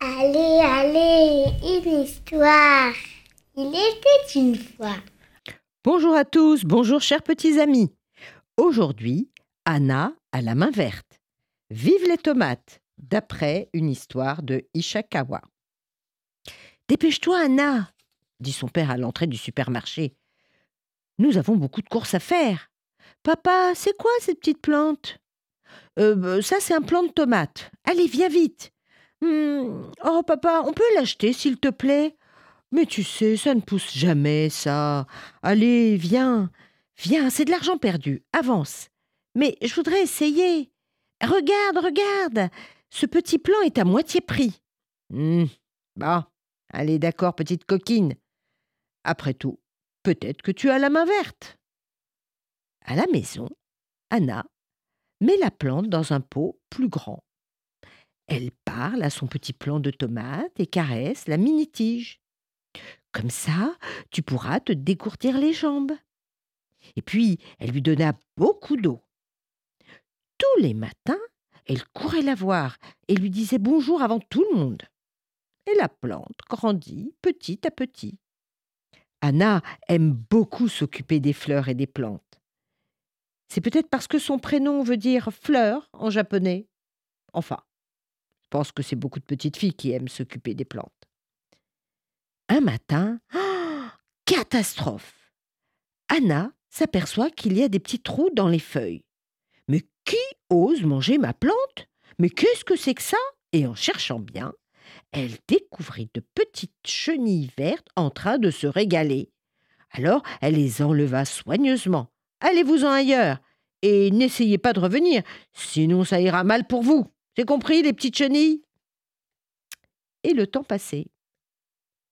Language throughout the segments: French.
Allez, allez, une histoire. Il était une fois. Bonjour à tous, bonjour chers petits amis. Aujourd'hui, Anna a la main verte. Vive les tomates, d'après une histoire de Ishikawa. Dépêche-toi, Anna, dit son père à l'entrée du supermarché. Nous avons beaucoup de courses à faire. Papa, c'est quoi cette petite plante euh, Ça, c'est un plant de tomate. Allez, viens vite. Hmm, oh, papa, on peut l'acheter, s'il te plaît? Mais tu sais, ça ne pousse jamais, ça. Allez, viens. Viens, c'est de l'argent perdu. Avance. Mais je voudrais essayer. Regarde, regarde. Ce petit plant est à moitié prix. Hmm, bah, allez, d'accord, petite coquine. Après tout, peut-être que tu as la main verte. À la maison, Anna met la plante dans un pot plus grand. Elle parle à son petit plant de tomates et caresse la mini-tige. Comme ça, tu pourras te décourtir les jambes. Et puis, elle lui donna beaucoup d'eau. Tous les matins, elle courait la voir et lui disait bonjour avant tout le monde. Et la plante grandit petit à petit. Anna aime beaucoup s'occuper des fleurs et des plantes. C'est peut-être parce que son prénom veut dire fleur en japonais. Enfin, je pense que c'est beaucoup de petites filles qui aiment s'occuper des plantes. Un matin, catastrophe Anna s'aperçoit qu'il y a des petits trous dans les feuilles. Mais qui ose manger ma plante? Mais qu'est-ce que c'est que ça? Et en cherchant bien, elle découvrit de petites chenilles vertes en train de se régaler. Alors elle les enleva soigneusement allez-vous-en ailleurs, et n'essayez pas de revenir, sinon ça ira mal pour vous. C'est compris, les petites chenilles? Et le temps passait.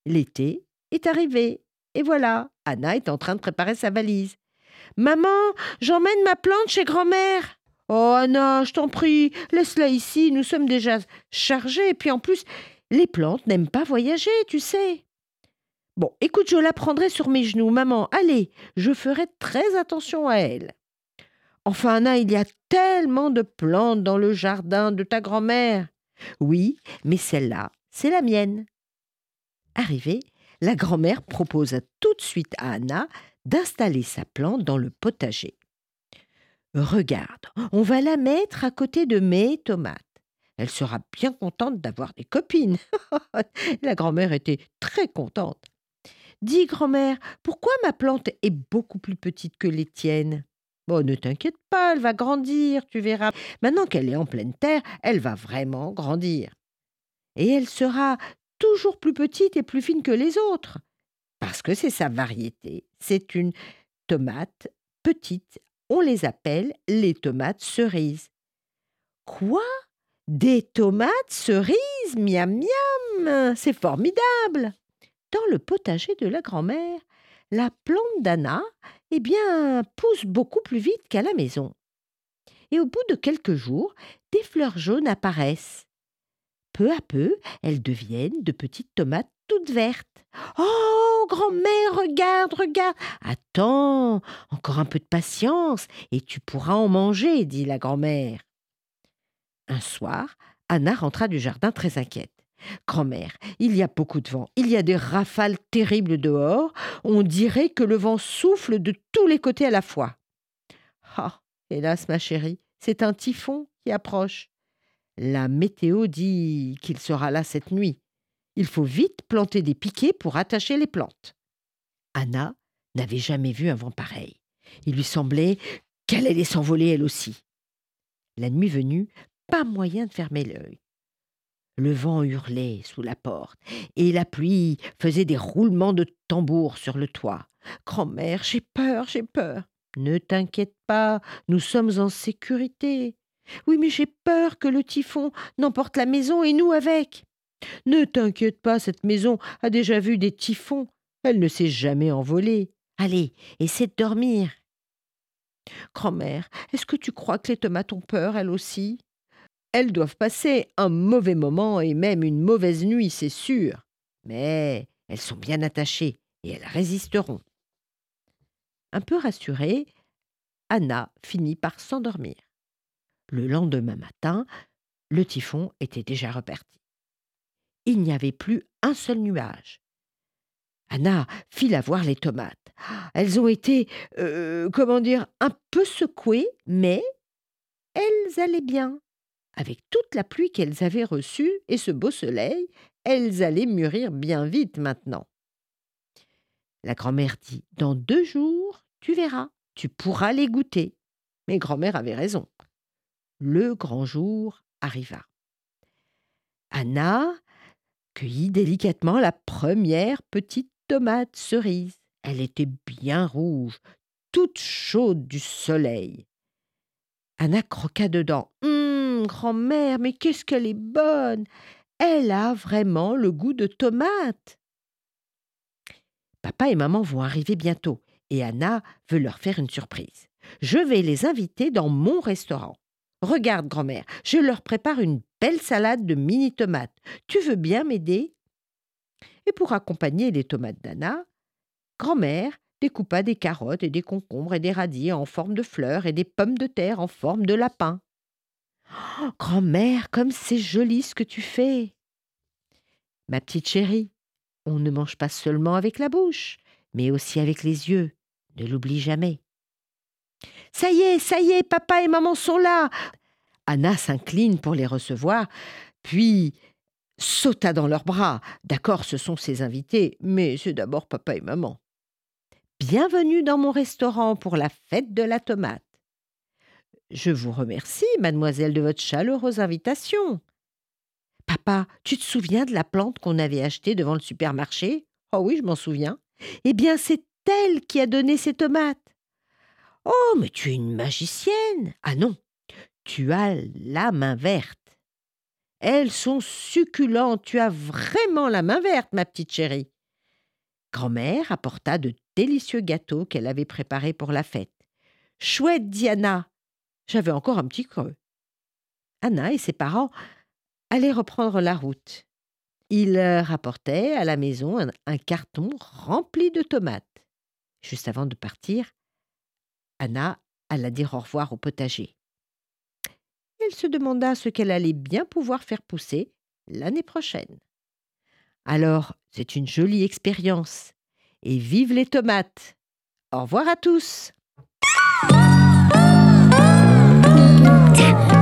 L'été est arrivé, et voilà, Anna est en train de préparer sa valise. Maman, j'emmène ma plante chez grand-mère. Oh Anna, je t'en prie, laisse-la ici, nous sommes déjà chargés, et puis en plus, les plantes n'aiment pas voyager, tu sais. Bon, écoute, je la prendrai sur mes genoux, maman. Allez, je ferai très attention à elle. Enfin, Anna, il y a tellement de plantes dans le jardin de ta grand-mère. Oui, mais celle-là, c'est la mienne. Arrivée, la grand-mère proposa tout de suite à Anna d'installer sa plante dans le potager. Regarde, on va la mettre à côté de mes tomates. Elle sera bien contente d'avoir des copines. la grand-mère était très contente. Dis, grand-mère, pourquoi ma plante est beaucoup plus petite que les tiennes? Bon, ne t'inquiète pas, elle va grandir, tu verras. Maintenant qu'elle est en pleine terre, elle va vraiment grandir. Et elle sera toujours plus petite et plus fine que les autres. Parce que c'est sa variété. C'est une tomate petite. On les appelle les tomates cerises. Quoi? Des tomates cerises? Miam miam C'est formidable le potager de la grand-mère, la plante d'Anna, eh bien, pousse beaucoup plus vite qu'à la maison. Et au bout de quelques jours, des fleurs jaunes apparaissent. Peu à peu, elles deviennent de petites tomates toutes vertes. Oh, grand-mère, regarde, regarde. Attends, encore un peu de patience, et tu pourras en manger, dit la grand-mère. Un soir, Anna rentra du jardin très inquiète. Grand-mère, il y a beaucoup de vent, il y a des rafales terribles dehors, on dirait que le vent souffle de tous les côtés à la fois. Ah, hélas, ma chérie, c'est un typhon qui approche. La météo dit qu'il sera là cette nuit. Il faut vite planter des piquets pour attacher les plantes. Anna n'avait jamais vu un vent pareil. Il lui semblait qu'elle allait s'envoler elle aussi. La nuit venue, pas moyen de fermer l'œil. Le vent hurlait sous la porte, et la pluie faisait des roulements de tambour sur le toit. Grand-mère, j'ai peur, j'ai peur. Ne t'inquiète pas, nous sommes en sécurité. Oui, mais j'ai peur que le typhon n'emporte la maison et nous avec. Ne t'inquiète pas, cette maison a déjà vu des typhons. Elle ne s'est jamais envolée. Allez, essaie de dormir. Grand-mère, est-ce que tu crois que les tomates ont peur, elles aussi? Elles doivent passer un mauvais moment et même une mauvaise nuit, c'est sûr. Mais elles sont bien attachées et elles résisteront. Un peu rassurée, Anna finit par s'endormir. Le lendemain matin, le typhon était déjà reparti. Il n'y avait plus un seul nuage. Anna fit la voir les tomates. Elles ont été, euh, comment dire, un peu secouées, mais elles allaient bien. Avec toute la pluie qu'elles avaient reçue et ce beau soleil, elles allaient mûrir bien vite maintenant. La grand-mère dit Dans deux jours, tu verras, tu pourras les goûter. Mais grand-mère avait raison. Le grand jour arriva. Anna cueillit délicatement la première petite tomate cerise. Elle était bien rouge, toute chaude du soleil. Anna croqua dedans. Grand-mère, mais qu'est-ce qu'elle est bonne Elle a vraiment le goût de tomate. Papa et maman vont arriver bientôt et Anna veut leur faire une surprise. Je vais les inviter dans mon restaurant. Regarde, grand-mère, je leur prépare une belle salade de mini tomates. Tu veux bien m'aider? Et pour accompagner les tomates d'Anna, grand-mère découpa des carottes et des concombres et des radis en forme de fleurs et des pommes de terre en forme de lapin. Oh, grand-mère, comme c'est joli ce que tu fais. Ma petite chérie, on ne mange pas seulement avec la bouche, mais aussi avec les yeux. Ne l'oublie jamais. Ça y est, ça y est, papa et maman sont là. Anna s'incline pour les recevoir, puis sauta dans leurs bras. D'accord, ce sont ses invités, mais c'est d'abord papa et maman. Bienvenue dans mon restaurant pour la fête de la tomate. Je vous remercie, mademoiselle, de votre chaleureuse invitation. Papa, tu te souviens de la plante qu'on avait achetée devant le supermarché? Oh oui, je m'en souviens. Eh bien, c'est elle qui a donné ces tomates. Oh, mais tu es une magicienne. Ah non, tu as la main verte. Elles sont succulentes, tu as vraiment la main verte, ma petite chérie. Grand-mère apporta de délicieux gâteaux qu'elle avait préparés pour la fête. Chouette, Diana. J'avais encore un petit creux. Anna et ses parents allaient reprendre la route. Ils rapportaient à la maison un carton rempli de tomates. Juste avant de partir, Anna alla dire au revoir au potager. Elle se demanda ce qu'elle allait bien pouvoir faire pousser l'année prochaine. Alors, c'est une jolie expérience. Et vive les tomates Au revoir à tous Papa